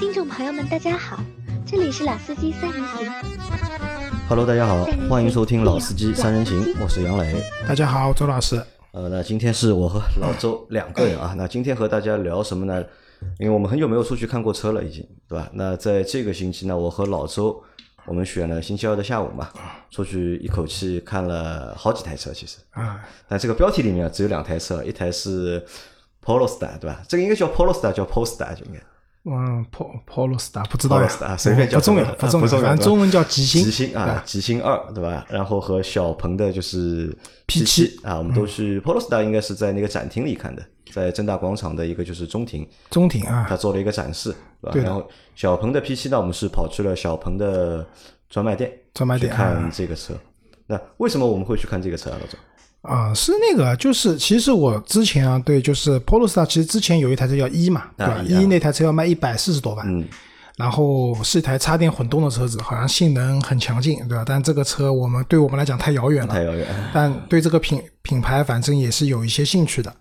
听众朋友们，大家好，这里是老司机三人行。Hello，大家好，欢迎收听老司机三人行，我是杨磊。大家好，周老师。呃，那今天是我和老周 两个人啊。那今天和大家聊什么呢？因为我们很久没有出去看过车了，已经，对吧？那在这个星期呢，我和老周，我们选了星期二的下午嘛，出去一口气看了好几台车，其实啊。但这个标题里面只有两台车，一台是 Polestar，对吧？这个应该叫 Polestar，叫 Polestar 就应该。嗯，Pol Polestar 不知道啊，随便叫，不重要，不重要，反正中文叫极星，极星啊，极星二，对吧？然后和小鹏的就是 P 七啊，我们都是 Polestar，应该是在那个展厅里看的，在正大广场的一个就是中庭，中庭啊，他做了一个展示，对吧？然后小鹏的 P 七呢，我们是跑去了小鹏的专卖店，专卖店看这个车。那为什么我们会去看这个车啊，老总？啊，是那个，就是其实我之前啊，对，就是 Polestar，其实之前有一台车叫一嘛，对吧？一那台车要卖一百四十多万，嗯，然后是一台插电混动的车子，好像性能很强劲，对吧？但这个车我们对我们来讲太遥远了，太遥远。但对这个品品牌，反正也是有一些兴趣的。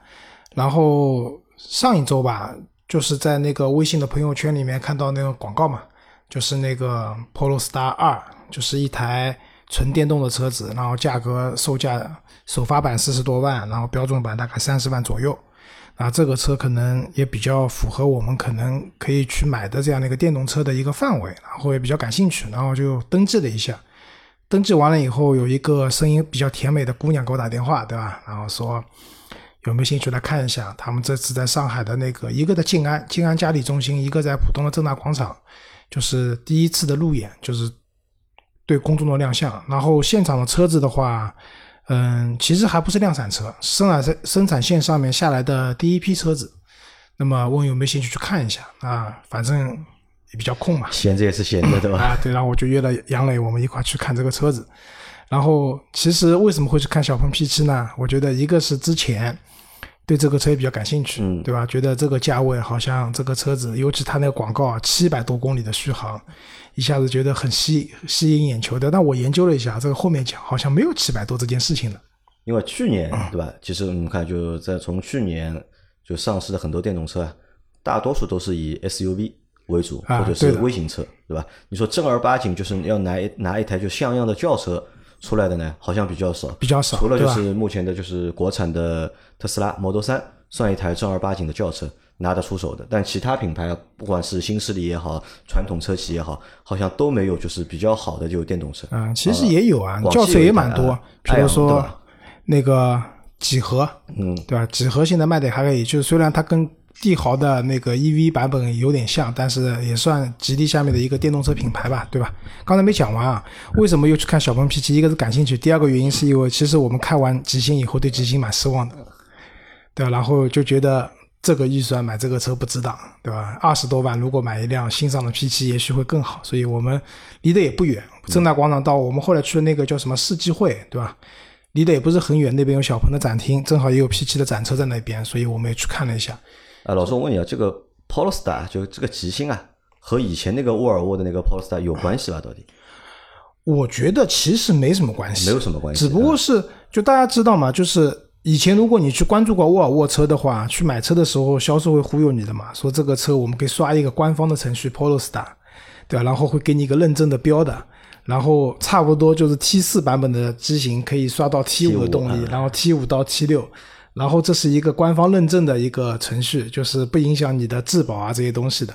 然后上一周吧，就是在那个微信的朋友圈里面看到那个广告嘛，就是那个 Polestar 二，就是一台。纯电动的车子，然后价格售价首发版四十多万，然后标准版大概三十万左右。啊，这个车可能也比较符合我们可能可以去买的这样的一个电动车的一个范围，然后也比较感兴趣，然后就登记了一下。登记完了以后，有一个声音比较甜美的姑娘给我打电话，对吧？然后说有没有兴趣来看一下？他们这次在上海的那个一个在静安静安嘉里中心，一个在浦东的正大广场，就是第一次的路演，就是。对公众的亮相，然后现场的车子的话，嗯，其实还不是量产车，生产生生产线上面下来的第一批车子。那么问有没有兴趣去看一下啊？反正也比较空嘛，闲着也是闲着，对吧？啊，对，然后我就约了杨磊，我们一块去看这个车子。然后其实为什么会去看小鹏 P7 呢？我觉得一个是之前。对这个车也比较感兴趣，对吧？觉得这个价位好像这个车子，尤其它那个广告啊，七百多公里的续航，一下子觉得很吸吸引眼球的。但我研究了一下，这个后面讲好像没有七百多这件事情了。因为去年对吧？其实我们看就在从去年就上市的很多电动车，大多数都是以 SUV 为主，或者是微型车，对吧？你说正儿八经就是要拿拿一台就像样的轿车。出来的呢，好像比较少，比较少。除了就是目前的，就是国产的特斯拉 Model 三算一台正儿八经的轿车拿得出手的，但其他品牌，不管是新势力也好，传统车企也好，好像都没有就是比较好的就电动车。嗯，其实也有啊，轿车也蛮多，比如说那个几何，嗯，对吧？几何现在卖的还可以，就是虽然它跟帝豪的那个 EV 版本有点像，但是也算吉利下面的一个电动车品牌吧，对吧？刚才没讲完啊，为什么又去看小鹏 P7？一个是感兴趣，第二个原因是因为其实我们看完极星以后对极星蛮失望的，对吧？然后就觉得这个预算买这个车不值当，对吧？二十多万如果买一辆新上的 P 七也许会更好。所以我们离得也不远，正大广场到我们后来去的那个叫什么世纪汇，对吧？离得也不是很远，那边有小鹏的展厅，正好也有 P 七的展车在那边，所以我们也去看了一下。啊，老师，我问你啊，这个 Polestar 就这个极星啊，和以前那个沃尔沃的那个 Polestar 有关系吧？到底？我觉得其实没什么关系，没有什么关系，只不过是就大家知道嘛，就是以前如果你去关注过沃尔沃车的话，去买车的时候，销售会忽悠你的嘛，说这个车我们可以刷一个官方的程序 Polestar，对吧？然后会给你一个认证的标的，然后差不多就是 T 四版本的机型可以刷到 T 五的动力，然后 T 五到 T 六。然后这是一个官方认证的一个程序，就是不影响你的质保啊这些东西的。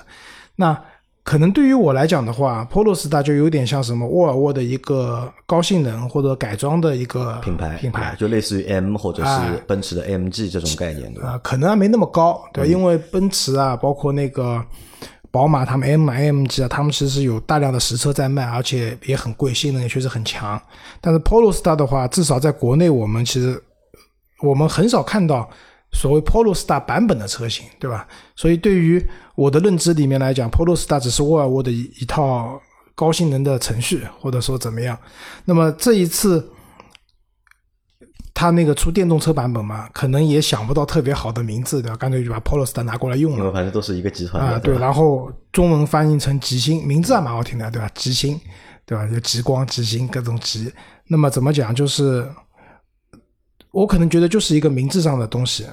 那可能对于我来讲的话，Polo Star 就有点像什么沃尔沃的一个高性能或者改装的一个品牌，品牌就类似于 M 或者是奔驰的 AMG 这种概念的啊，可能还没那么高，对，因为奔驰啊，包括那个宝马，他们 M、AMG 啊，他们其实有大量的实车在卖，而且也很贵，性能也确实很强。但是 Polo Star 的话，至少在国内我们其实。我们很少看到所谓 Polestar 版本的车型，对吧？所以对于我的认知里面来讲，Polestar 只是沃尔沃的一一套高性能的程序，或者说怎么样。那么这一次，他那个出电动车版本嘛，可能也想不到特别好的名字，对吧？干脆就把 Polestar 拿过来用了。反正都是一个集团啊，对。然后中文翻译成极星，名字还蛮好听的，对吧？极星，对吧？就极光、极星各种极。那么怎么讲？就是。我可能觉得就是一个名字上的东西，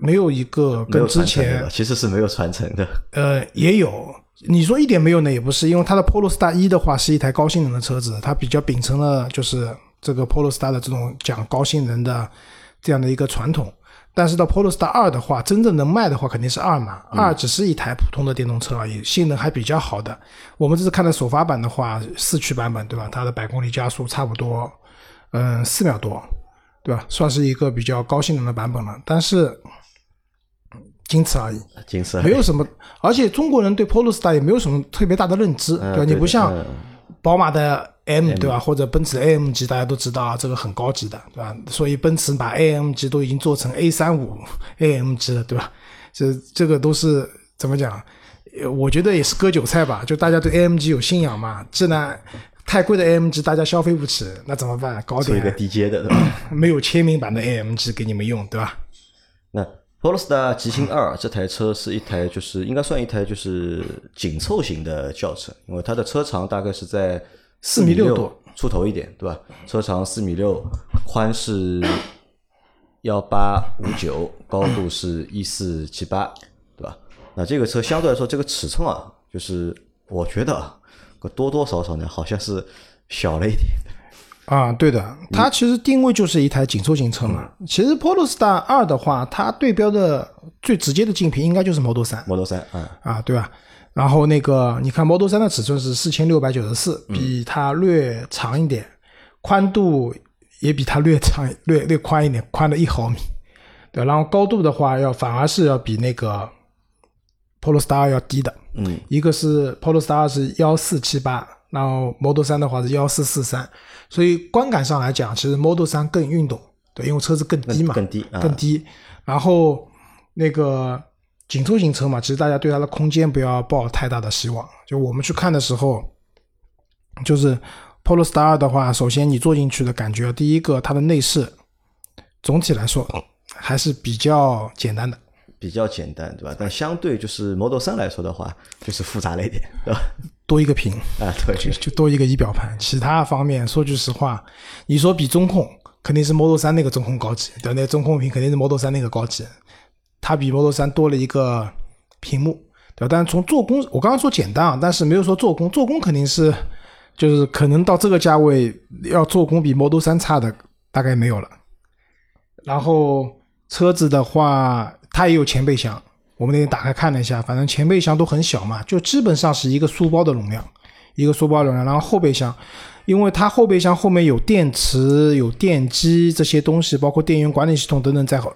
没有一个跟之前其实是没有传承的。呃，也有。你说一点没有呢，也不是，因为它的 Polestar 一的话是一台高性能的车子，它比较秉承了就是这个 Polestar 的这种讲高性能的这样的一个传统。但是到 Polestar 二的话，真正能卖的话肯定是二嘛，二只是一台普通的电动车而已，性能还比较好的。我们这次看的首发版的话，四驱版本对吧？它的百公里加速差不多，嗯，四秒多，对吧？算是一个比较高性能的版本了，但是仅此而已。金色没有什么，而且中国人对 Polestar 也没有什么特别大的认知，对吧？嗯对的你不像嗯宝马的 M 对吧，或者奔驰 AMG，大家都知道啊，这个很高级的，对吧？所以奔驰把 AMG 都已经做成 A 三五 AMG 了，对吧？这这个都是怎么讲？呃我觉得也是割韭菜吧，就大家对 AMG 有信仰嘛，既然太贵的 AMG 大家消费不起，那怎么办？搞出一个点低阶的，对吧？没有签名版的 AMG 给你们用，对吧？那 Polestar 极星二这台车是一台，就是应该算一台就是紧凑型的轿车，因为它的车长大概是在四米六6多出头一点，对吧？车长四米六，宽是幺八五九，高度是一四七八，对吧？那这个车相对来说，这个尺寸啊，就是我觉得啊，个多多少少呢，好像是小了一点。啊，对的，它其实定位就是一台紧凑型车嘛。其实 Polestar 二的话，它对标的最直接的竞品应该就是 Model 三 Model 三啊，啊，对吧？然后那个你看 Model 三的尺寸是四千六百九十四，比它略长一点，宽度也比它略长略略宽一点，宽了一毫米。对，然后高度的话要反而是要比那个 Polestar 要低的。嗯，一个是 Polestar 是幺四七八，然后 Model 三的话是幺四四三，所以观感上来讲，其实 Model 三更运动，对，因为车子更低嘛，更低啊更低。然后那个紧凑型车嘛，其实大家对它的空间不要抱太大的希望。就我们去看的时候，就是 Polestar 的话，首先你坐进去的感觉，第一个它的内饰总体来说还是比较简单的。比较简单，对吧？但相对就是 Model 三来说的话，就是复杂了一点，对吧？多一个屏，啊，对，就就多一个仪表盘。其他方面，说句实话，你说比中控，肯定是 Model 三那个中控高级，对吧，那个中控屏肯定是 Model 三那个高级。它比 Model 三多了一个屏幕，对吧？但是从做工，我刚刚说简单啊，但是没有说做工，做工肯定是就是可能到这个价位要做工比 Model 三差的大概没有了。然后车子的话，它也有前备箱，我们那天打开看了一下，反正前备箱都很小嘛，就基本上是一个书包的容量，一个书包容量。然后后备箱，因为它后备箱后面有电池、有电机这些东西，包括电源管理系统等等在后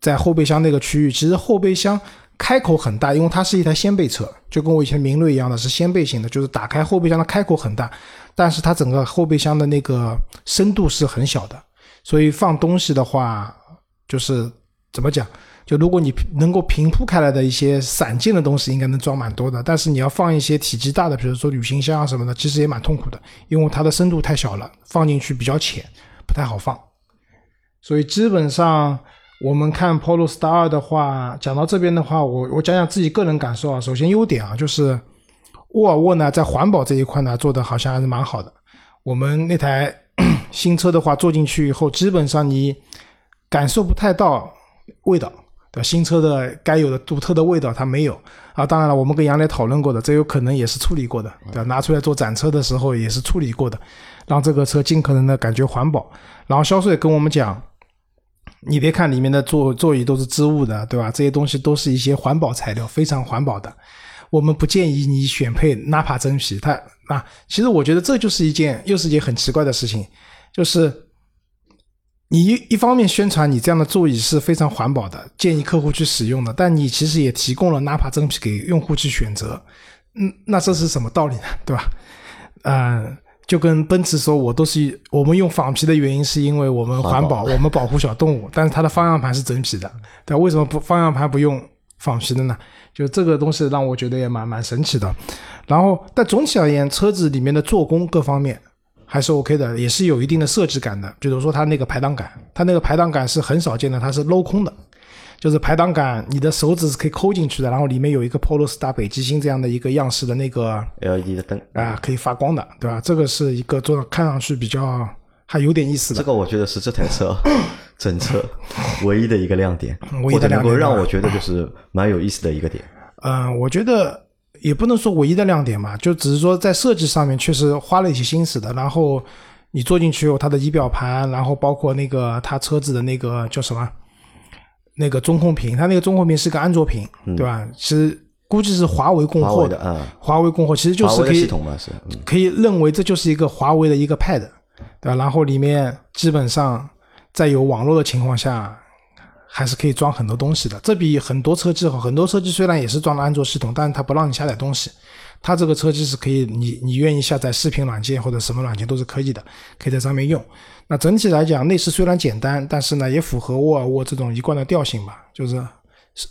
在后备箱那个区域，其实后备箱开口很大，因为它是一台掀背车，就跟我以前明锐一样的是掀背型的，就是打开后备箱的开口很大，但是它整个后备箱的那个深度是很小的，所以放东西的话，就是怎么讲？就如果你能够平铺开来的一些散件的东西，应该能装蛮多的。但是你要放一些体积大的，比如说旅行箱啊什么的，其实也蛮痛苦的，因为它的深度太小了，放进去比较浅，不太好放。所以基本上我们看 Polestar 二的话，讲到这边的话，我我讲讲自己个人感受啊。首先优点啊，就是沃尔沃呢在环保这一块呢做的好像还是蛮好的。我们那台新车的话，坐进去以后，基本上你感受不太到味道。对吧？新车的该有的独特的味道它没有啊。当然了，我们跟杨磊讨论过的，这有可能也是处理过的，对吧？拿出来做展车的时候也是处理过的，让这个车尽可能的感觉环保。然后销售也跟我们讲，你别看里面的座座椅都是织物的，对吧？这些东西都是一些环保材料，非常环保的。我们不建议你选配纳帕真皮，它啊，其实我觉得这就是一件又是一件很奇怪的事情，就是。你一一方面宣传你这样的座椅是非常环保的，建议客户去使用的，但你其实也提供了 Napa 真皮给用户去选择，嗯，那这是什么道理呢？对吧？嗯，就跟奔驰说，我都是我们用仿皮的原因是因为我们环保，我们保护小动物，但是它的方向盘是真皮的，对？为什么不方向盘不用仿皮的呢？就这个东西让我觉得也蛮蛮神奇的。然后，但总体而言，车子里面的做工各方面。还是 OK 的，也是有一定的设计感的。比如说它那个排挡杆，它那个排挡杆是很少见的，它是镂空的，就是排挡杆你的手指是可以抠进去的，然后里面有一个 Polo Star 北极星这样的一个样式的那个 LED 的灯啊，可以发光的，对吧？这个是一个做看上去比较还有点意思的。这个我觉得是这台车 整车唯一的一个亮点，唯一的亮点或者能够让我觉得就是蛮有意思的一个点。嗯，我觉得也不能说唯一的亮点嘛，就只是说在设计上面确实花了一些心思的。然后你坐进去以后，它的仪表盘，然后包括那个它车子的那个叫什么，那个中控屏，它那个中控屏是个安卓屏，对吧？其实估计是华为供货嗯华为的，嗯，华为供货其实就是可以可以认为这就是一个华为的一个 Pad，对吧？然后里面基本上在有网络的情况下，还是可以装很多东西的。这比很多车机好，很多车机虽然也是装了安卓系统，但是它不让你下载东西。它这个车机是可以，你你愿意下载视频软件或者什么软件都是可以的，可以在上面用。那整体来讲，内饰虽然简单，但是呢也符合沃尔沃这种一贯的调性吧，就是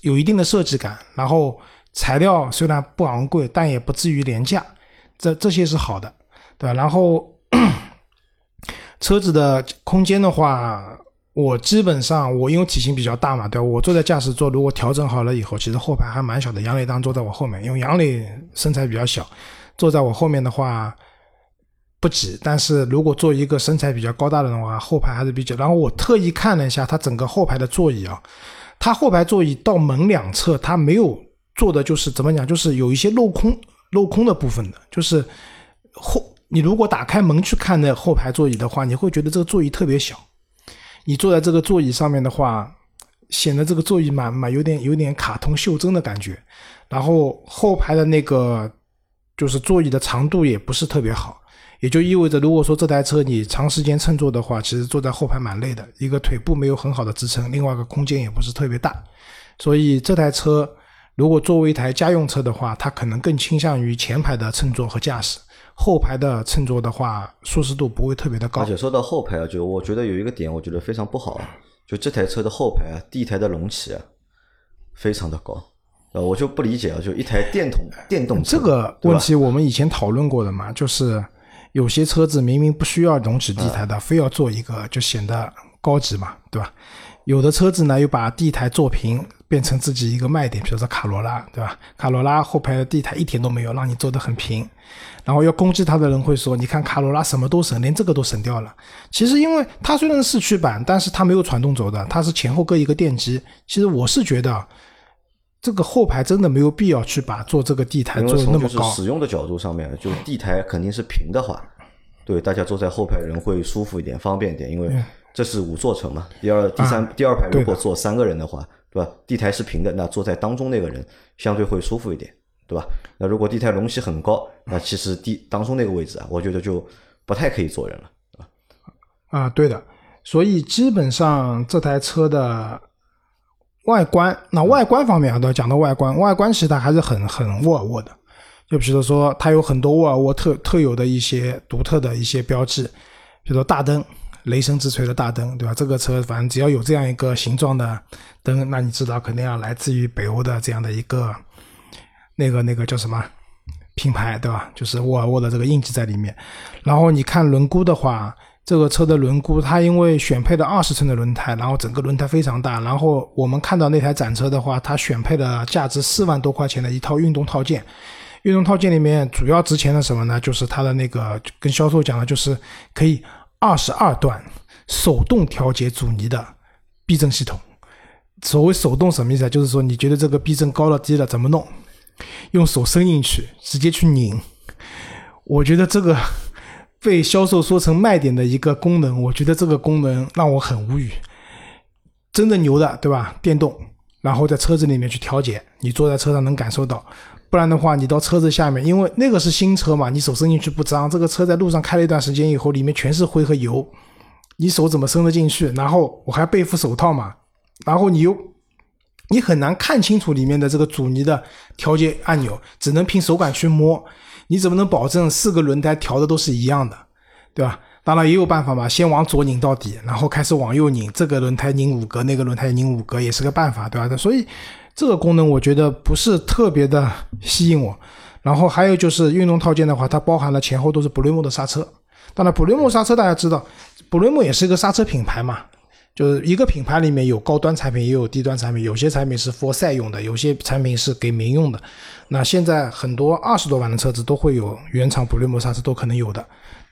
有一定的设计感。然后材料虽然不昂贵，但也不至于廉价，这这些是好的，对吧？然后 车子的空间的话，我基本上我因为体型比较大嘛，对吧？我坐在驾驶座，如果调整好了以后，其实后排还蛮小的。杨磊当坐在我后面，因为杨磊身材比较小，坐在我后面的话不挤。但是如果坐一个身材比较高大的人的话，后排还是比较。然后我特意看了一下它整个后排的座椅啊，它后排座椅到门两侧，它没有做的就是怎么讲，就是有一些镂空镂空的部分的，就是后你如果打开门去看那后排座椅的话，你会觉得这个座椅特别小。你坐在这个座椅上面的话，显得这个座椅蛮蛮有点有点卡通袖珍的感觉。然后后排的那个就是座椅的长度也不是特别好，也就意味着如果说这台车你长时间乘坐的话，其实坐在后排蛮累的，一个腿部没有很好的支撑，另外一个空间也不是特别大。所以这台车如果作为一台家用车的话，它可能更倾向于前排的乘坐和驾驶。后排的乘坐的话，舒适度不会特别的高而。且说到后排啊，就我觉得有一个点，我觉得非常不好啊，就这台车的后排啊，第一台的隆起啊，非常的高，呃，我就不理解啊，就一台电动电动车，这个问题我们以前讨论过的嘛，就是有些车子明明不需要隆起地台的，非要做一个，就显得高级嘛，对吧？有的车子呢又把地台做平，变成自己一个卖点，比如说卡罗拉，对吧？卡罗拉后排的地台一点都没有，让你做得很平。然后要攻击它的人会说：“你看卡罗拉什么都省，连这个都省掉了。”其实因为它虽然是四驱版，但是它没有传动轴的，它是前后各一个电机。其实我是觉得，这个后排真的没有必要去把做这个地台因做的那么高。使用的角度上面，就地台肯定是平的话，对大家坐在后排人会舒服一点、方便一点，因为这是五座车嘛。第二、第三、第二排如果坐三个人的话，对吧？地台是平的，那坐在当中那个人相对会舒服一点，对吧？那如果地台隆起很高，那其实地当中那个位置啊，我觉得就不太可以坐人了。啊，对的，所以基本上这台车的外观，那外观方面啊，都要讲到外观，外观其实它还是很很沃尔沃的。就比如说，它有很多沃尔沃特特有的一些独特的一些标志，比如说大灯，雷神之锤的大灯，对吧？这个车反正只要有这样一个形状的灯，那你知道肯定要来自于北欧的这样的一个那个那个叫什么品牌，对吧？就是沃尔沃的这个印记在里面。然后你看轮毂的话，这个车的轮毂它因为选配的二十寸的轮胎，然后整个轮胎非常大。然后我们看到那台展车的话，它选配了价值四万多块钱的一套运动套件。运动套件里面主要值钱的什么呢？就是它的那个跟销售讲的，就是可以二十二段手动调节阻尼的避震系统。所谓手动什么意思啊？就是说你觉得这个避震高了低了怎么弄？用手伸进去，直接去拧。我觉得这个被销售说成卖点的一个功能，我觉得这个功能让我很无语。真的牛的，对吧？电动，然后在车子里面去调节，你坐在车上能感受到。不然的话，你到车子下面，因为那个是新车嘛，你手伸进去不脏。这个车在路上开了一段时间以后，里面全是灰和油，你手怎么伸得进去？然后我还背副手套嘛，然后你又你很难看清楚里面的这个阻尼的调节按钮，只能凭手感去摸。你怎么能保证四个轮胎调的都是一样的，对吧？当然也有办法嘛，先往左拧到底，然后开始往右拧，这个轮胎拧五格，那个轮胎拧五格，也是个办法，对吧？所以这个功能我觉得不是特别的吸引我。然后还有就是运动套件的话，它包含了前后都是 Brembo 的刹车。当然，Brembo 刹车大家知道，Brembo 也是一个刹车品牌嘛，就是一个品牌里面有高端产品，也有低端产品，有些产品是 for 赛用的，有些产品是给民用的。那现在很多二十多万的车子都会有原厂 Brembo 刹车，都可能有的。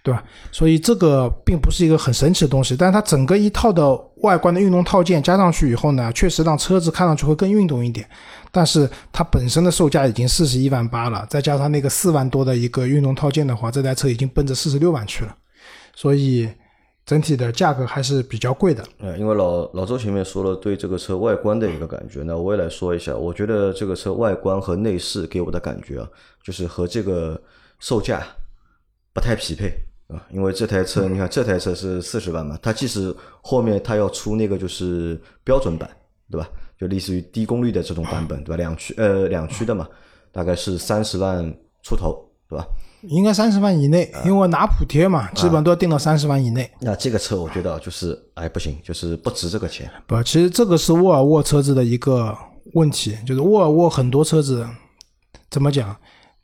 对吧？所以这个并不是一个很神奇的东西，但是它整个一套的外观的运动套件加上去以后呢，确实让车子看上去会更运动一点。但是它本身的售价已经四十一万八了，再加上那个四万多的一个运动套件的话，这台车已经奔着四十六万去了。所以整体的价格还是比较贵的。呃，因为老老周前面说了对这个车外观的一个感觉，那我也来说一下。我觉得这个车外观和内饰给我的感觉啊，就是和这个售价不太匹配啊。因为这台车，你看这台车是四十万嘛，它即使后面它要出那个就是标准版，对吧？就类似于低功率的这种版本，对吧？两驱呃两驱的嘛，大概是三十万出头，对吧？应该三十万以内，因为拿补贴嘛，基本上都要定到三十万以内。那这个车我觉得就是哎不行，就是不值这个钱。不，其实这个是沃尔沃车子的一个问题，就是沃尔沃很多车子怎么讲，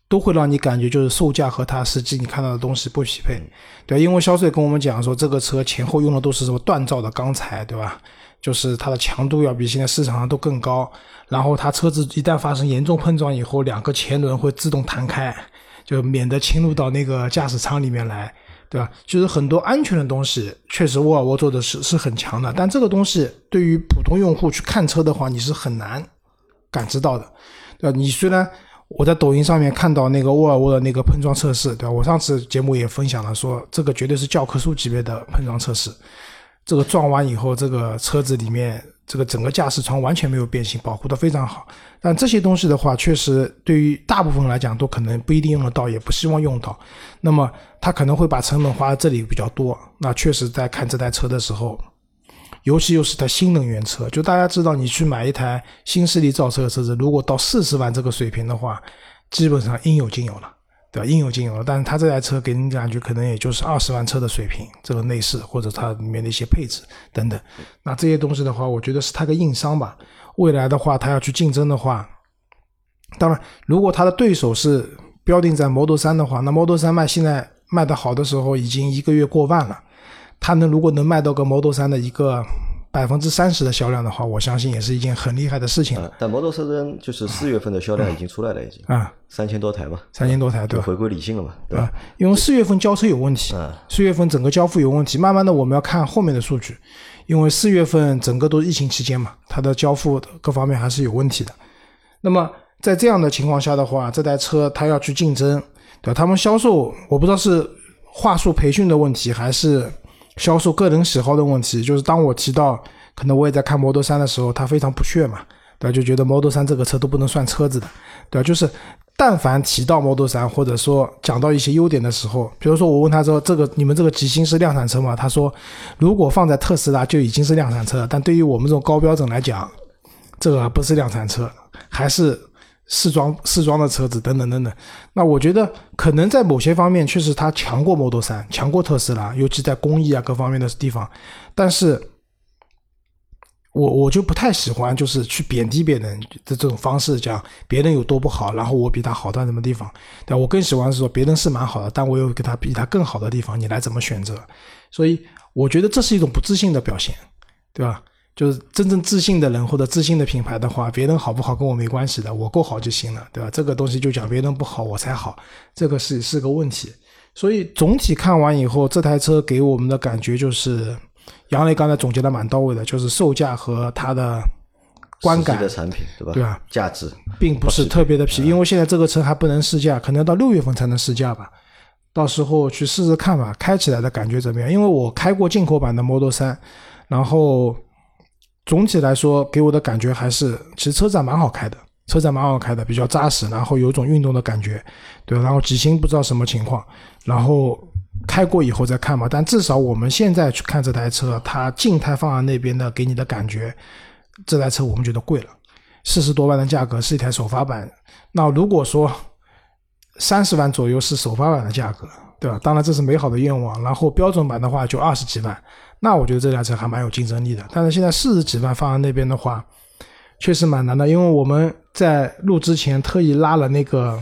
都会让你感觉就是售价和它实际你看到的东西不匹配。对，因为销售也跟我们讲说，这个车前后用的都是什么锻造的钢材，对吧？就是它的强度要比现在市场上都更高，然后它车子一旦发生严重碰撞以后，两个前轮会自动弹开，就免得侵入到那个驾驶舱里面来，对吧？就是很多安全的东西，确实沃尔沃做的是是很强的，但这个东西对于普通用户去看车的话，你是很难感知到的，对吧？你虽然我在抖音上面看到那个沃尔沃的那个碰撞测试，对吧？我上次节目也分享了，说这个绝对是教科书级别的碰撞测试。这个撞完以后，这个车子里面这个整个驾驶舱完全没有变形，保护的非常好。但这些东西的话，确实对于大部分来讲都可能不一定用得到，也不希望用到。那么他可能会把成本花在这里比较多。那确实在看这台车的时候，尤其又是台新能源车，就大家知道，你去买一台新势力造车的车子，如果到四十万这个水平的话，基本上应有尽有了。对吧？应有尽有了，但是它这台车给人感觉可能也就是二十万车的水平，这个内饰或者它里面的一些配置等等，那这些东西的话，我觉得是它个硬伤吧。未来的话，它要去竞争的话，当然，如果它的对手是标定在 Model 3的话，那 Model 3卖现在卖的好的时候已经一个月过万了，它能如果能卖到个 Model 三的一个。百分之三十的销量的话，我相信也是一件很厉害的事情了。但 Model 三就是四月份的销量已经出来了，已经啊，三千多台吧，三千多台，对，回归理性了嘛，对吧？因为四月份交车有问题，四月份整个交付有问题，慢慢的我们要看后面的数据，因为四月份整个都是疫情期间嘛，它的交付各方面还是有问题的。那么在这样的情况下的话，这台车它要去竞争，对吧？他们销售我不知道是话术培训的问题还是。销售个人喜好的问题，就是当我提到可能我也在看 Model 3的时候，他非常不屑嘛，对吧？就觉得 Model 3这个车都不能算车子的，对吧？就是但凡提到 Model 3，或者说讲到一些优点的时候，比如说我问他说这个你们这个极星是量产车吗？他说如果放在特斯拉就已经是量产车，但对于我们这种高标准来讲，这个不是量产车，还是。试装试装的车子等等等等，那我觉得可能在某些方面确实它强过 Model 3，强过特斯拉，尤其在工艺啊各方面的地方。但是，我我就不太喜欢就是去贬低别人的这种方式，讲别人有多不好，然后我比他好到什么地方。对我更喜欢是说别人是蛮好的，但我有给他比他更好的地方，你来怎么选择？所以我觉得这是一种不自信的表现，对吧？就是真正自信的人或者自信的品牌的话，别人好不好跟我没关系的，我够好就行了，对吧？这个东西就讲别人不好我才好，这个是是个问题。所以总体看完以后，这台车给我们的感觉就是，杨磊刚才总结的蛮到位的，就是售价和它的观感的产品，对吧？对吧？价值并不是特别的皮，因为现在这个车还不能试驾，可能要到六月份才能试驾吧。到时候去试试看吧，开起来的感觉怎么样？因为我开过进口版的 Model 3，然后。总体来说，给我的感觉还是，其实车子还蛮好开的，车子蛮好开的，比较扎实，然后有种运动的感觉，对然后几星不知道什么情况，然后开过以后再看嘛。但至少我们现在去看这台车，它静态放在那边的给你的感觉，这台车我们觉得贵了，四十多万的价格是一台首发版。那如果说三十万左右是首发版的价格，对吧？当然这是美好的愿望。然后标准版的话就二十几万。那我觉得这辆车还蛮有竞争力的，但是现在四十几万放在那边的话，确实蛮难的。因为我们在录之前特意拉了那个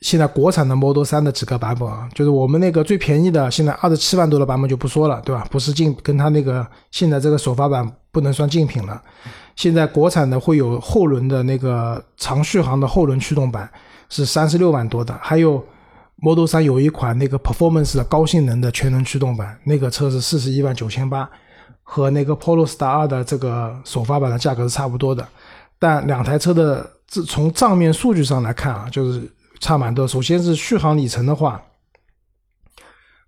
现在国产的 Model 3的几个版本啊，就是我们那个最便宜的，现在二十七万多的版本就不说了，对吧？不是竞跟它那个现在这个首发版不能算竞品了。现在国产的会有后轮的那个长续航的后轮驱动版，是三十六万多的，还有。Model 3有一款那个 Performance 的高性能的全能驱动版，那个车是四十一万九千八，和那个 Polestar 2的这个首发版的价格是差不多的。但两台车的自从账面数据上来看啊，就是差蛮多。首先是续航里程的话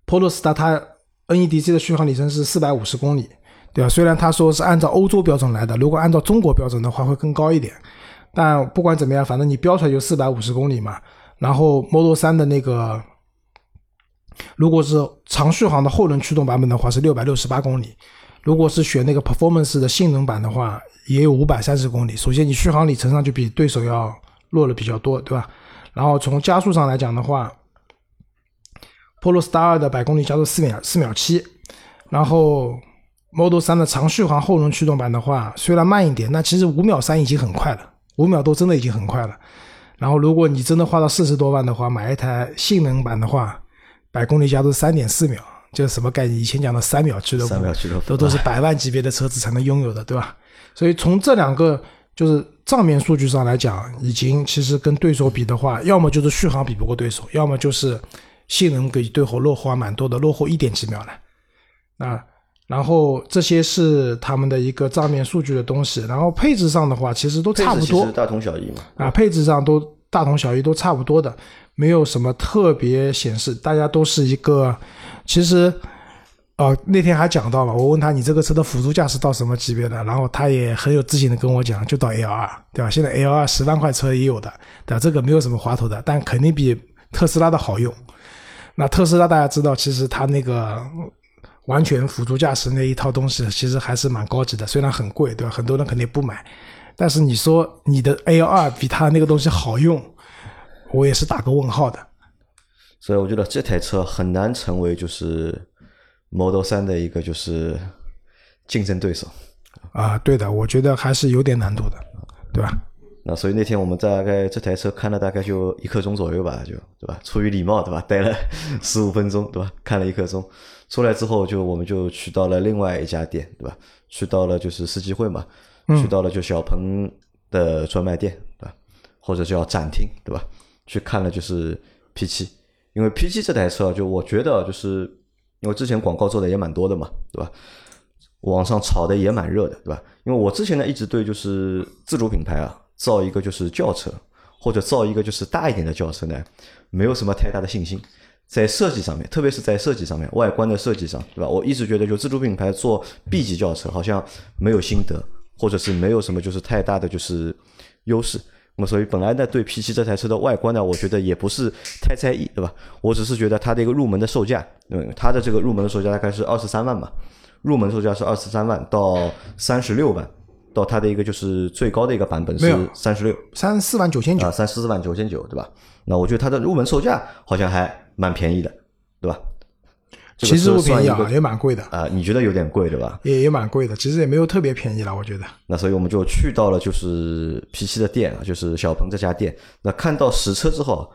，Polestar 它 NEDC 的续航里程是四百五十公里，对吧？虽然他说是按照欧洲标准来的，如果按照中国标准的话会更高一点。但不管怎么样，反正你标出来就四百五十公里嘛。然后 Model 3的那个，如果是长续航的后轮驱动版本的话是六百六十八公里，如果是选那个 Performance 的性能版的话，也有五百三十公里。首先你续航里程上就比对手要弱了比较多，对吧？然后从加速上来讲的话，Polestar 2的百公里加速四秒四秒七，然后 Model 3的长续航后轮驱动版的话，虽然慢一点，那其实五秒三已经很快了，五秒多真的已经很快了。然后，如果你真的花到四十多万的话，买一台性能版的话，百公里加速三点四秒，这是什么概念？以前讲的三秒俱乐部，三秒俱乐部都都是百万级别的车子才能拥有的，对吧？所以从这两个就是账面数据上来讲，已经其实跟对手比的话，要么就是续航比不过对手，要么就是性能比对手落后还蛮多的，落后一点几秒了。那然后这些是他们的一个账面数据的东西，然后配置上的话，其实都差不多，大同小异嘛。啊，配置上都大同小异，都差不多的，没有什么特别显示。大家都是一个，其实，呃，那天还讲到了，我问他你这个车的辅助驾驶到什么级别的，然后他也很有自信的跟我讲，就到 L 二，对吧？现在 L 二十万块车也有的，对吧？这个没有什么滑头的，但肯定比特斯拉的好用。那特斯拉大家知道，其实它那个。完全辅助驾驶那一套东西其实还是蛮高级的，虽然很贵，对吧？很多人肯定不买。但是你说你的 A 二比它那个东西好用，我也是打个问号的。所以我觉得这台车很难成为就是 Model 三的一个就是竞争对手。啊，对的，我觉得还是有点难度的，对吧？那所以那天我们大概这台车看了大概就一刻钟左右吧，就对吧？出于礼貌，对吧？待了 十五分钟，对吧？看了一刻钟。出来之后，就我们就去到了另外一家店，对吧？去到了就是世纪汇嘛，去到了就小鹏的专卖店，对吧？或者叫展厅，对吧？去看了就是 P 七，因为 P 七这台车，就我觉得就是因为之前广告做的也蛮多的嘛，对吧？网上炒的也蛮热的，对吧？因为我之前呢一直对就是自主品牌啊，造一个就是轿车或者造一个就是大一点的轿车呢，没有什么太大的信心。在设计上面，特别是在设计上面，外观的设计上，对吧？我一直觉得，就自主品牌做 B 级轿车，好像没有心得，或者是没有什么就是太大的就是优势。那么，所以本来呢，对 P 七这台车的外观呢，我觉得也不是太在意，对吧？我只是觉得它的一个入门的售价，嗯，它的这个入门的售价大概是二十三万嘛，入门售价是二十三万到三十六万，到它的一个就是最高的一个版本是三十六，三十四万九千九啊，三十四万九千九，对吧？那我觉得它的入门售价好像还。蛮便宜的，对吧？其实不便宜啊，也蛮贵的啊。你觉得有点贵，对吧？也也蛮贵的，其实也没有特别便宜了，我觉得。那所以我们就去到了就是 P 七的店啊，就是小鹏这家店。那看到实车之后，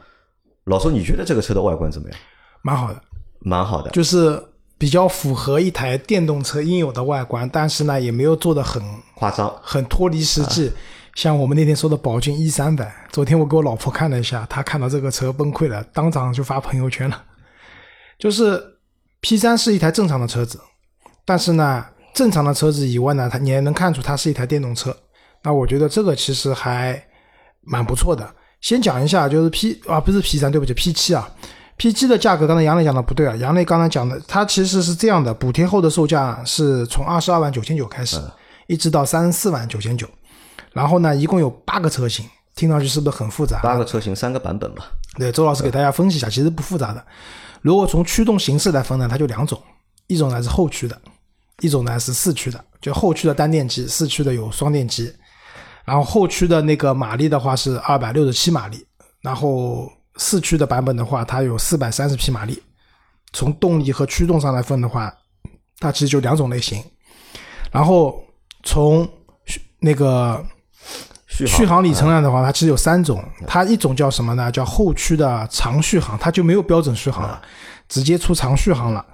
老周，你觉得这个车的外观怎么样？蛮好的，蛮好的，就是比较符合一台电动车应有的外观，但是呢，也没有做的很夸张，很脱离实际。像我们那天说的宝骏 E 三百，昨天我给我老婆看了一下，她看到这个车崩溃了，当场就发朋友圈了。就是 P 三是一台正常的车子，但是呢，正常的车子以外呢，它你还能看出它是一台电动车。那我觉得这个其实还蛮不错的。先讲一下，就是 P 啊，不是 P 三，对不起，P 七啊，P 七的价格，刚才杨磊讲的不对啊，杨磊刚才讲的，它其实是这样的，补贴后的售价是从二十二万九千九开始，一直到三十四万九千九。然后呢，一共有八个车型，听上去是不是很复杂？八个车型，三个版本吧。对，周老师给大家分析一下，其实不复杂的。如果从驱动形式来分呢，它就两种，一种呢是后驱的，一种呢是四驱的。就后驱的单电机，四驱的有双电机。然后后驱的那个马力的话是二百六十七马力，然后四驱的版本的话，它有四百三十匹马力。从动力和驱动上来分的话，它其实就两种类型。然后从那个续航里程量的话，它其实有三种。它一种叫什么呢？叫后驱的长续航，它就没有标准续航了，直接出长续航了。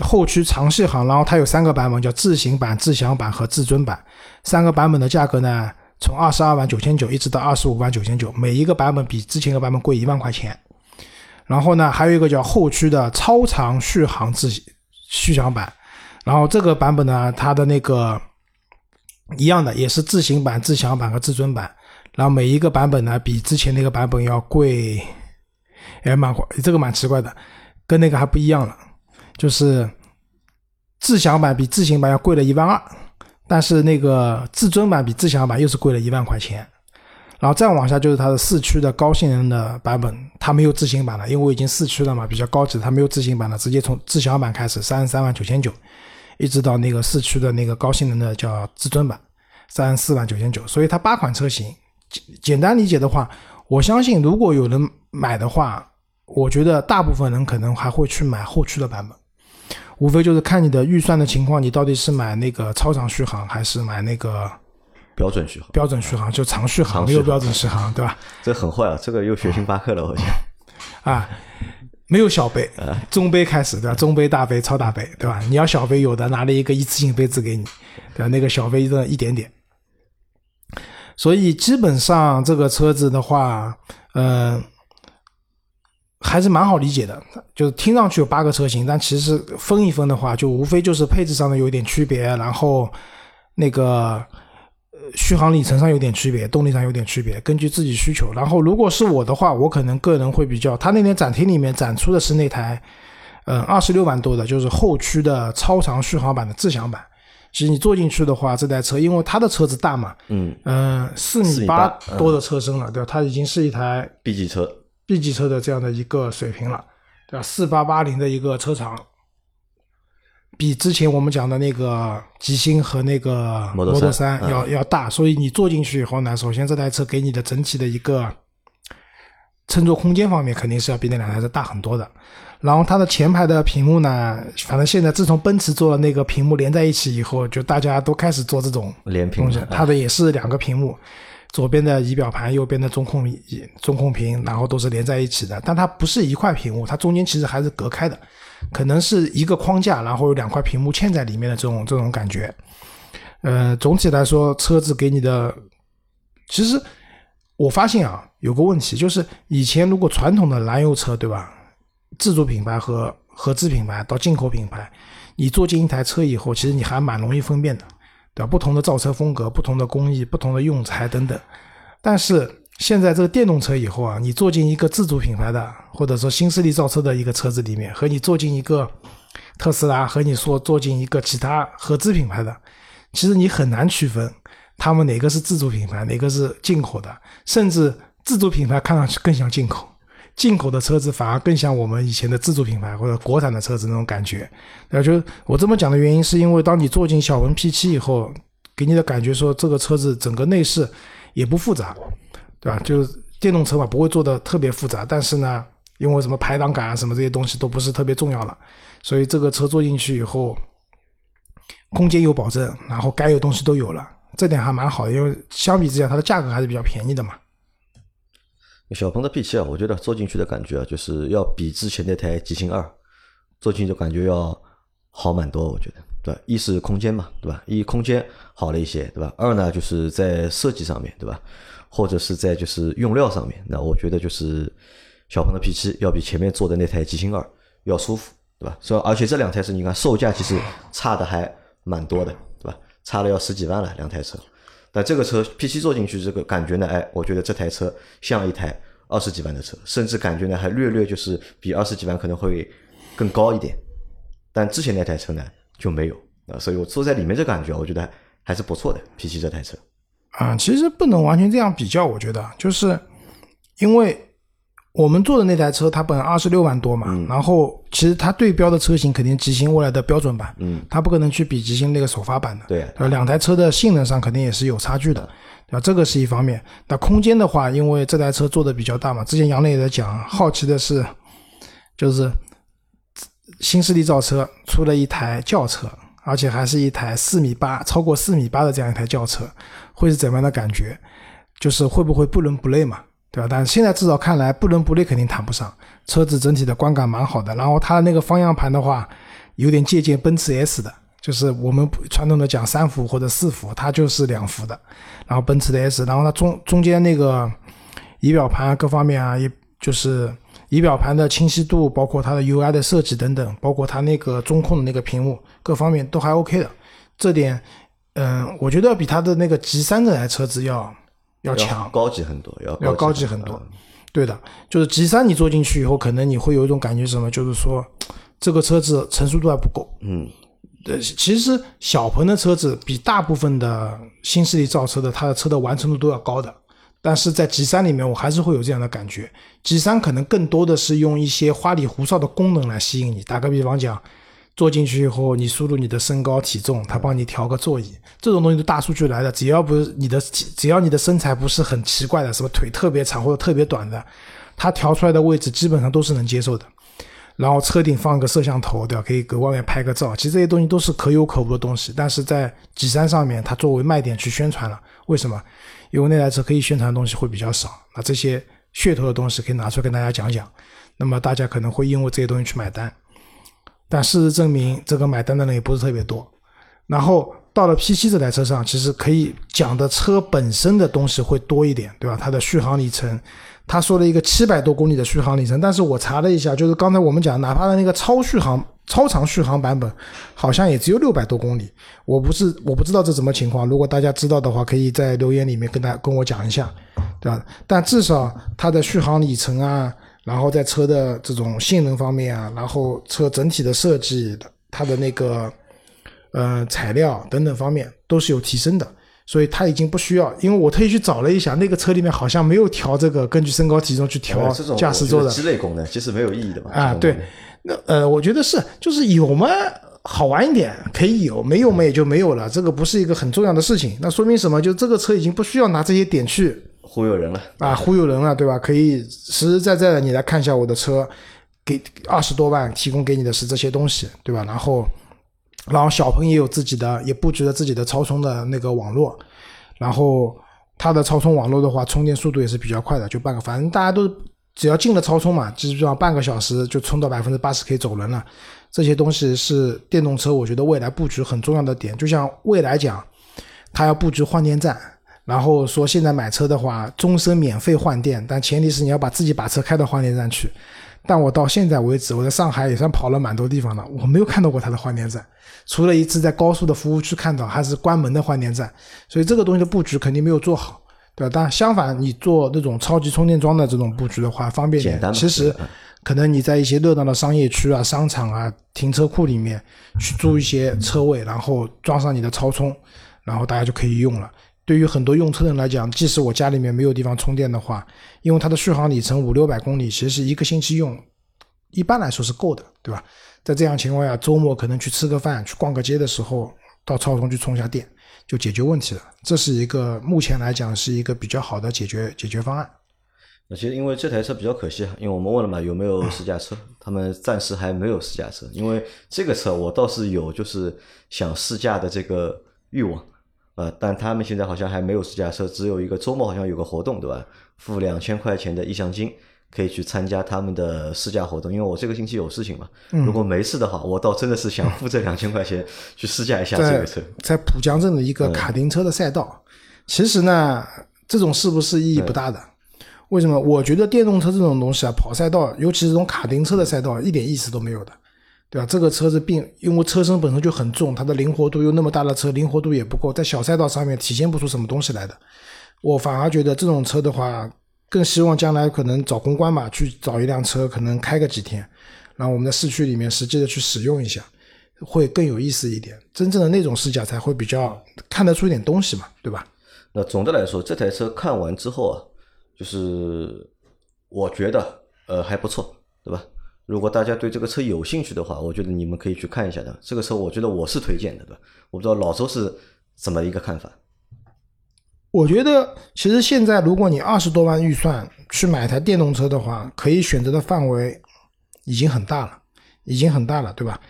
后驱长续航，然后它有三个版本，叫智行版、智享版和至尊版。三个版本的价格呢，从二十二万九千九一直到二十五万九千九，每一个版本比之前一个版本贵一万块钱。然后呢，还有一个叫后驱的超长续航自续航版，然后这个版本呢，它的那个一样的，也是自行版、自享版和至尊版，然后每一个版本呢，比之前那个版本要贵，哎，蛮这个蛮奇怪的，跟那个还不一样了，就是自享版比自行版要贵了一万二，但是那个至尊版比自享版又是贵了一万块钱。然后再往下就是它的四驱的高性能的版本，它没有自行版了，因为我已经四驱了嘛，比较高级，它没有自行版了，直接从自享版开始，三十三万九千九，一直到那个四驱的那个高性能的叫至尊版，三十四万九千九。所以它八款车型，简简单理解的话，我相信如果有人买的话，我觉得大部分人可能还会去买后驱的版本，无非就是看你的预算的情况，你到底是买那个超长续航还是买那个。标准续航，标准续航就长续航，没有标准续航，对吧？这很坏啊！这个又学星巴克了，好像。啊，没有小杯，中杯开始，对吧？中杯、大杯、超大杯，对吧？你要小杯，有的拿了一个一次性杯子给你，对吧？那个小杯的一点点。所以基本上这个车子的话，嗯，还是蛮好理解的。就是听上去有八个车型，但其实分一分的话，就无非就是配置上的有一点区别，然后那个。续航里程上有点区别，动力上有点区别，根据自己需求。然后，如果是我的话，我可能个人会比较，他那天展厅里面展出的是那台，嗯，二十六万多的，就是后驱的超长续航版的智享版。其实你坐进去的话，这台车因为它的车子大嘛，嗯嗯，四米八多的车身了，对吧？它已经是一台 B 级车，B 级车的这样的一个水平了，对吧？四八八零的一个车长。比之前我们讲的那个极星和那个 Model 三要要大，所以你坐进去以后呢，首先这台车给你的整体的一个乘坐空间方面肯定是要比那两台车大很多的。然后它的前排的屏幕呢，反正现在自从奔驰做了那个屏幕连在一起以后，就大家都开始做这种连屏。它的也是两个屏幕，左边的仪表盘，右边的中控中控屏，然后都是连在一起的。但它不是一块屏幕，它中间其实还是隔开的。可能是一个框架，然后有两块屏幕嵌在里面的这种这种感觉。呃，总体来说，车子给你的，其实我发现啊，有个问题，就是以前如果传统的燃油车，对吧？自主品牌和合资品牌到进口品牌，你坐进一台车以后，其实你还蛮容易分辨的，对吧？不同的造车风格、不同的工艺、不同的用材等等。但是现在这个电动车以后啊，你坐进一个自主品牌的，或者说新势力造车的一个车子里面，和你坐进一个特斯拉，和你说坐进一个其他合资品牌的，其实你很难区分他们哪个是自主品牌，哪个是进口的，甚至自主品牌看上去更像进口，进口的车子反而更像我们以前的自主品牌或者国产的车子那种感觉。那就我这么讲的原因，是因为当你坐进小鹏 P7 以后，给你的感觉说这个车子整个内饰也不复杂。对吧？就是电动车嘛，不会做的特别复杂，但是呢，因为什么排挡杆啊，什么这些东西都不是特别重要了，所以这个车坐进去以后，空间有保证，然后该有东西都有了，这点还蛮好的，因为相比之下，它的价格还是比较便宜的嘛。小鹏的 P7 啊，我觉得坐进去的感觉啊，就是要比之前那台极星二坐进去感觉要好蛮多，我觉得，对吧？一是空间嘛，对吧？一空间好了一些，对吧？二呢，就是在设计上面对吧？或者是在就是用料上面，那我觉得就是小鹏的 P7 要比前面做的那台极星二要舒服，对吧？所以而且这两台车你看售价其实差的还蛮多的，对吧？差了要十几万了两台车，但这个车 P 七坐进去这个感觉呢，哎，我觉得这台车像一台二十几万的车，甚至感觉呢还略略就是比二十几万可能会更高一点，但之前那台车呢就没有啊，所以我坐在里面这感觉我觉得还是不错的 P 七这台车。啊，其实不能完全这样比较，我觉得，就是因为我们做的那台车，它本二十六万多嘛，然后其实它对标的车型肯定极星未来的标准版，嗯，它不可能去比极星那个首发版的，对，两台车的性能上肯定也是有差距的，对吧？这个是一方面。那空间的话，因为这台车做的比较大嘛，之前杨磊也在讲，好奇的是，就是新势力造车出了一台轿车。而且还是一台四米八，超过四米八的这样一台轿车，会是怎么样的感觉？就是会不会不伦不类嘛，对吧？但是现在至少看来，不伦不类肯定谈不上。车子整体的观感蛮好的，然后它那个方向盘的话，有点借鉴奔驰 S 的，就是我们传统的讲三幅或者四幅，它就是两幅的。然后奔驰的 S，然后它中中间那个仪表盘各方面啊，也就是仪表盘的清晰度，包括它的 UI 的设计等等，包括它那个中控的那个屏幕，各方面都还 OK 的。这点，嗯，我觉得要比它的那个 G 三这台车子要要强，高级很多，要要高级很多。对的，就是 G 三你坐进去以后，可能你会有一种感觉，什么？就是说 这个车子成熟度还不够。嗯，对，其实小鹏的车子比大部分的新势力造车的，它的车的完成度都要高的。但是在 G 三里面，我还是会有这样的感觉。G 三可能更多的是用一些花里胡哨的功能来吸引你。打个比方讲，坐进去以后，你输入你的身高体重，它帮你调个座椅，这种东西都大数据来的。只要不是你的，只要你的身材不是很奇怪的，什么腿特别长或者特别短的，它调出来的位置基本上都是能接受的。然后车顶放个摄像头，对吧？可以搁外面拍个照。其实这些东西都是可有可无的东西，但是在 G 三上面，它作为卖点去宣传了。为什么？因为那台车可以宣传的东西会比较少，那这些噱头的东西可以拿出来跟大家讲讲，那么大家可能会因为这些东西去买单，但事实证明，这个买单的人也不是特别多。然后到了 P7 这台车上，其实可以讲的车本身的东西会多一点，对吧？它的续航里程，他说了一个七百多公里的续航里程，但是我查了一下，就是刚才我们讲，哪怕的那个超续航。超长续航版本好像也只有六百多公里，我不是我不知道这什么情况，如果大家知道的话，可以在留言里面跟大跟我讲一下，对吧？但至少它的续航里程啊，然后在车的这种性能方面啊，然后车整体的设计，它的那个呃材料等等方面都是有提升的，所以它已经不需要，因为我特意去找了一下，那个车里面好像没有调这个根据身高体重去调驾驶座的鸡肋功能，其实没有意义的嘛。啊，对。那呃，我觉得是，就是有嘛好玩一点，可以有；没有嘛也就没有了。这个不是一个很重要的事情。那说明什么？就这个车已经不需要拿这些点去忽悠人了啊，忽悠人了，对吧？可以实实在在的你来看一下我的车，给二十多万提供给你的是这些东西，对吧？然后，然后小鹏也有自己的，也布局了自己的超充的那个网络，然后它的超充网络的话，充电速度也是比较快的，就半个，反正大家都。只要进了超充嘛，基本上半个小时就充到百分之八十可以走人了。这些东西是电动车，我觉得未来布局很重要的点。就像未来讲，它要布局换电站，然后说现在买车的话，终身免费换电，但前提是你要把自己把车开到换电站去。但我到现在为止，我在上海也算跑了蛮多地方了，我没有看到过它的换电站，除了一次在高速的服务区看到，还是关门的换电站。所以这个东西的布局肯定没有做好。对吧？但相反，你做那种超级充电桩的这种布局的话，方便点。其实，可能你在一些热闹的商业区啊、商场啊、停车库里面去租一些车位，然后装上你的超充，然后大家就可以用了。对于很多用车人来讲，即使我家里面没有地方充电的话，因为它的续航里程五六百公里，其实一个星期用，一般来说是够的，对吧？在这样情况下，周末可能去吃个饭、去逛个街的时候，到超充去充一下电。就解决问题了，这是一个目前来讲是一个比较好的解决解决方案。那其实因为这台车比较可惜，因为我们问了嘛，有没有试驾车？他们暂时还没有试驾车。因为这个车我倒是有，就是想试驾的这个欲望，呃，但他们现在好像还没有试驾车，只有一个周末好像有个活动，对吧？付两千块钱的意向金。可以去参加他们的试驾活动，因为我这个星期有事情嘛。如果没事的话，我倒真的是想付这两千块钱去试驾一下这个车。在浦江镇的一个卡丁车的赛道，其实呢，这种是不是意义不大的？为什么？我觉得电动车这种东西啊，跑赛道，尤其是这种卡丁车的赛道，一点意思都没有的，对吧？这个车子并因为车身本身就很重，它的灵活度又那么大的车，灵活度也不够，在小赛道上面体现不出什么东西来的。我反而觉得这种车的话。更希望将来可能找公关吧，去找一辆车，可能开个几天，然后我们在市区里面实际的去使用一下，会更有意思一点。真正的那种试驾才会比较看得出一点东西嘛，对吧？那总的来说，这台车看完之后啊，就是我觉得呃还不错，对吧？如果大家对这个车有兴趣的话，我觉得你们可以去看一下的。这个车我觉得我是推荐的，对吧？我不知道老周是怎么一个看法。我觉得，其实现在如果你二十多万预算去买台电动车的话，可以选择的范围已经很大了，已经很大了，对吧？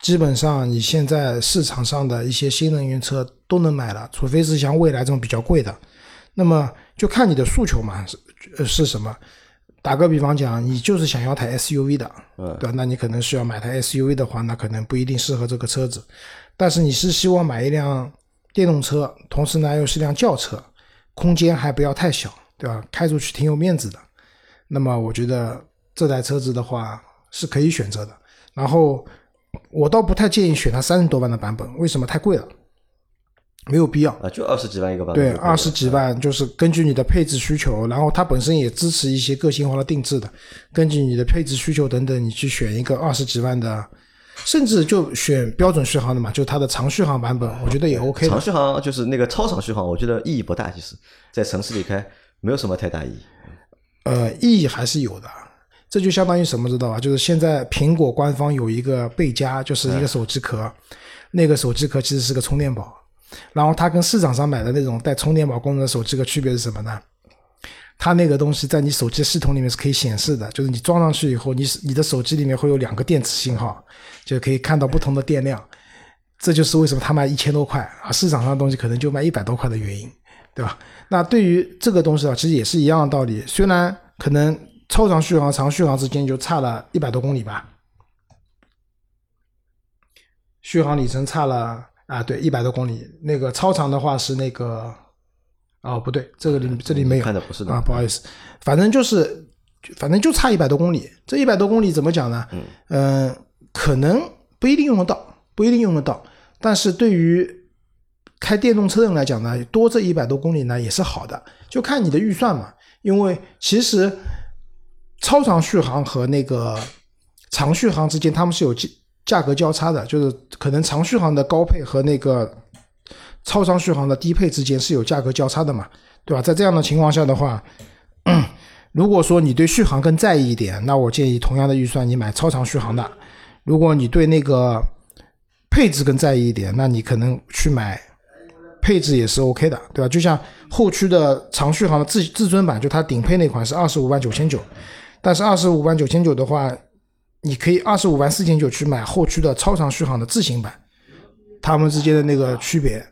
基本上你现在市场上的一些新能源车都能买了，除非是像蔚来这种比较贵的。那么就看你的诉求嘛，是是什么？打个比方讲，你就是想要台 SUV 的，对吧？那你可能需要买台 SUV 的话，那可能不一定适合这个车子。但是你是希望买一辆？电动车，同时呢又是辆轿车，空间还不要太小，对吧？开出去挺有面子的。那么我觉得这台车子的话是可以选择的。然后我倒不太建议选它三十多万的版本，为什么？太贵了，没有必要。啊，就二十几万一个版本对。二十几万就是根据你的配置需求，然后它本身也支持一些个性化的定制的，根据你的配置需求等等，你去选一个二十几万的，甚至就选标准续航的嘛，就它的长续航版本，我觉得也 OK 的。长续航就是那个超长续航，我觉得意义不大，其实在城市里开没有什么太大意义。呃，意义还是有的。这就相当于什么，知道吧？就是现在苹果官方有一个背夹，就是一个手机壳，那个手机壳其实是个充电宝。然后它跟市场上买的那种带充电宝功能的手机的区别是什么呢？它那个东西在你手机系统里面是可以显示的，就是你装上去以后，你你的手机里面会有两个电池信号，就可以看到不同的电量。这就是为什么它卖一千多块啊，市场上的东西可能就卖一百多块的原因，对吧？那对于这个东西啊，其实也是一样的道理，虽然可能超长续航、长续航之间就差了一百多公里吧，续航里程差了啊，对，一百多公里。那个超长的话是那个，哦，不对，这个里这里没有看的不是的啊，不好意思，反正就是，反正就差一百多公里。这一百多公里怎么讲呢？嗯、可能不一定用得到，不一定用得到。但是对于开电动车的人来讲呢，多这一百多公里呢也是好的，就看你的预算嘛。因为其实超长续航和那个长续航之间，他们是有价格交叉的，就是可能长续航的高配和那个超长续航的低配之间是有价格交叉的嘛，对吧？在这样的情况下的话，如果说你对续航更在意一点，那我建议同样的预算你买超长续航的。如果你对那个配置更在意一点，那你可能去买配置也是 OK 的，对吧？就像后驱的长续航的至至尊版，就它顶配那款是二十五万九千九，但是二十五万九千九的话，你可以二十五万四千九去买后驱的超长续航的智行版，它们之间的那个区别。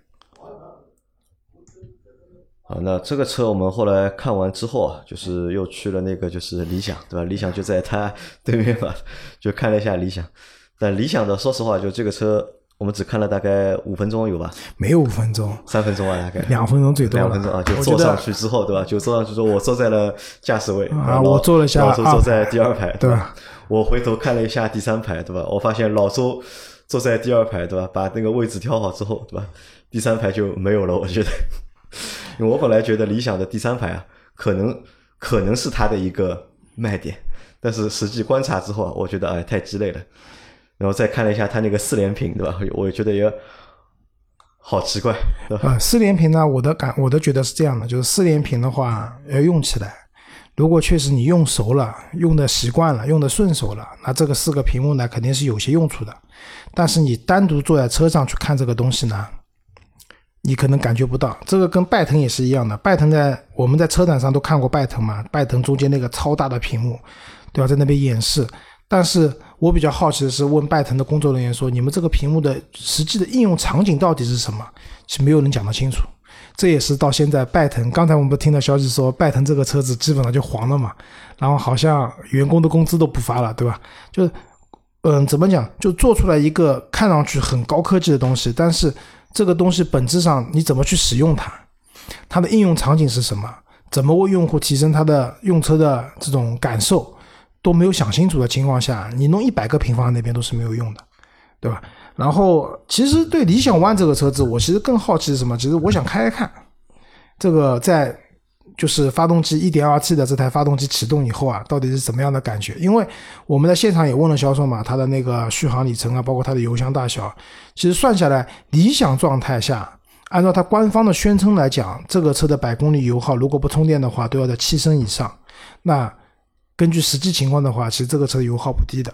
好，那这个车我们后来看完之后啊，就是又去了那个就是理想，对吧？理想就在它对面嘛，就看了一下理想。但理想的，说实话，就这个车我们只看了大概五分钟有吧，没有五分钟，三分钟啊，大概两分钟最多。两分钟啊，就坐上去之后，对吧？就坐上去之后，我坐在了驾驶位，啊我坐了下二老周坐在第二排，对吧吧？我回头看了一下第三排，对吧？我发现老周坐在第二排，对吧？把那个位置调好之后，对吧？第三排就没有了，我觉得，因为我本来觉得理想的第三排啊，可能可能是它的一个卖点，但是实际观察之后啊，我觉得哎太鸡肋了。然后再看了一下它那个四连屏，对吧？我觉得也好奇怪，啊？呃，四连屏呢，我的感我的觉得是这样的，就是四连屏的话要用起来。如果确实你用熟了，用的习惯了，用的顺手了，那这个四个屏幕呢肯定是有些用处的。但是你单独坐在车上去看这个东西呢，你可能感觉不到。这个跟拜腾也是一样的，拜腾在我们在车展上都看过拜腾嘛，拜腾中间那个超大的屏幕，对吧，在那边演示。但是我比较好奇的是，问拜腾的工作人员说：“你们这个屏幕的实际的应用场景到底是什么？”其实没有人讲得清楚。这也是到现在拜腾，刚才我们不听到消息说，拜腾这个车子基本上就黄了嘛，然后好像员工的工资都不发了，对吧？就嗯，怎么讲？就做出来一个看上去很高科技的东西，但是这个东西本质上你怎么去使用它？它的应用场景是什么？怎么为用户提升他的用车的这种感受？都没有想清楚的情况下，你弄一百个平方那边都是没有用的，对吧？然后，其实对理想 ONE 这个车子，我其实更好奇是什么？其实我想开开看，这个在就是发动机 1.2T 的这台发动机启动以后啊，到底是怎么样的感觉？因为我们在现场也问了销售嘛，它的那个续航里程啊，包括它的油箱大小，其实算下来，理想状态下，按照它官方的宣称来讲，这个车的百公里油耗如果不充电的话，都要在七升以上。那根据实际情况的话，其实这个车油耗不低的，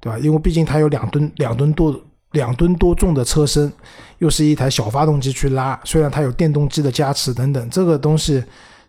对吧？因为毕竟它有两吨两吨多两吨多重的车身，又是一台小发动机去拉，虽然它有电动机的加持等等，这个东西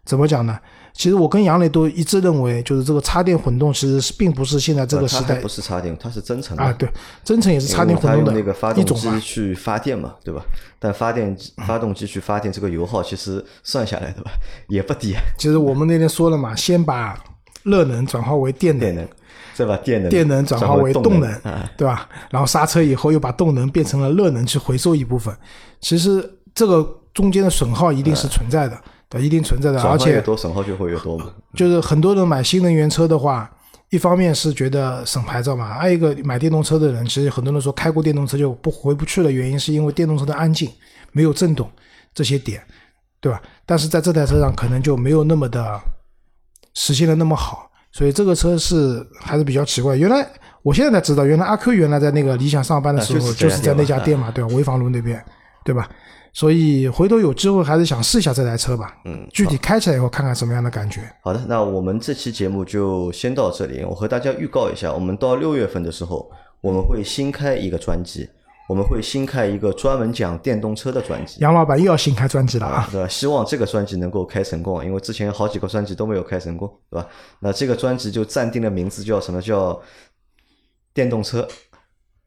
怎么讲呢？其实我跟杨磊都一致认为，就是这个插电混动其实是并不是现在这个时代不是插电，它是增程的啊，对，增程也是插电混动的它用那个发动机。去发电嘛，对吧？但发电发动机去发电，这个油耗其实算下来，对吧，也不低，啊其实我们那天说了嘛，先把热能转化为电能，电能，再把电能电能转化为动动能啊，对吧？然后刹车以后又把动能变成了热能去回收一部分。其实这个中间的损耗一定是存在的，对，一定存在的。而且越多，损耗就会越多嘛。就是很多人买新能源车的话，一方面是觉得省牌照嘛，还有一个买电动车的人，其实很多人说开过电动车就不回不去的，原因是因为电动车的安静，没有震动这些点，对吧？但是在这台车上可能就没有那么的实现的那么好，所以这个车是还是比较奇怪。原来我现在才知道，原来阿 Q 原来在那个理想上班的时候啊就是就是在那家店店嘛，对吧？潍坊路那边，对吧？所以回头有机会还是想试一下这台车吧。嗯，具体开起来以后看看什么样的感觉。好的，那我们这期节目就先到这里。我和大家预告一下，我们到六月份的时候，我们会新开一个专辑，我们会新开一个专门讲电动车的专辑。杨老板又要新开专辑了啊！对吧？希望这个专辑能够开成功，因为之前好几个专辑都没有开成功，对吧？那这个专辑就暂定的名字叫什么？叫电动车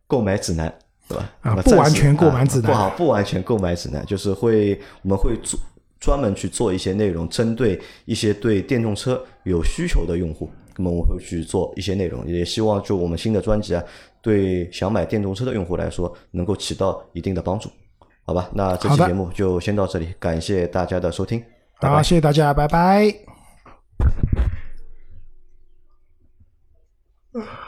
购买指南，对吧？啊不完全购买指南啊不好，不完全购买指南，就是会我们会做专门去做一些内容，针对一些对电动车有需求的用户，那么我会去做一些内容，也希望就我们新的专辑啊，对想买电动车的用户来说，能够起到一定的帮助。好吧，那这期节目就先到这里，感谢大家的收听，拜好，拜。谢谢大家，拜拜。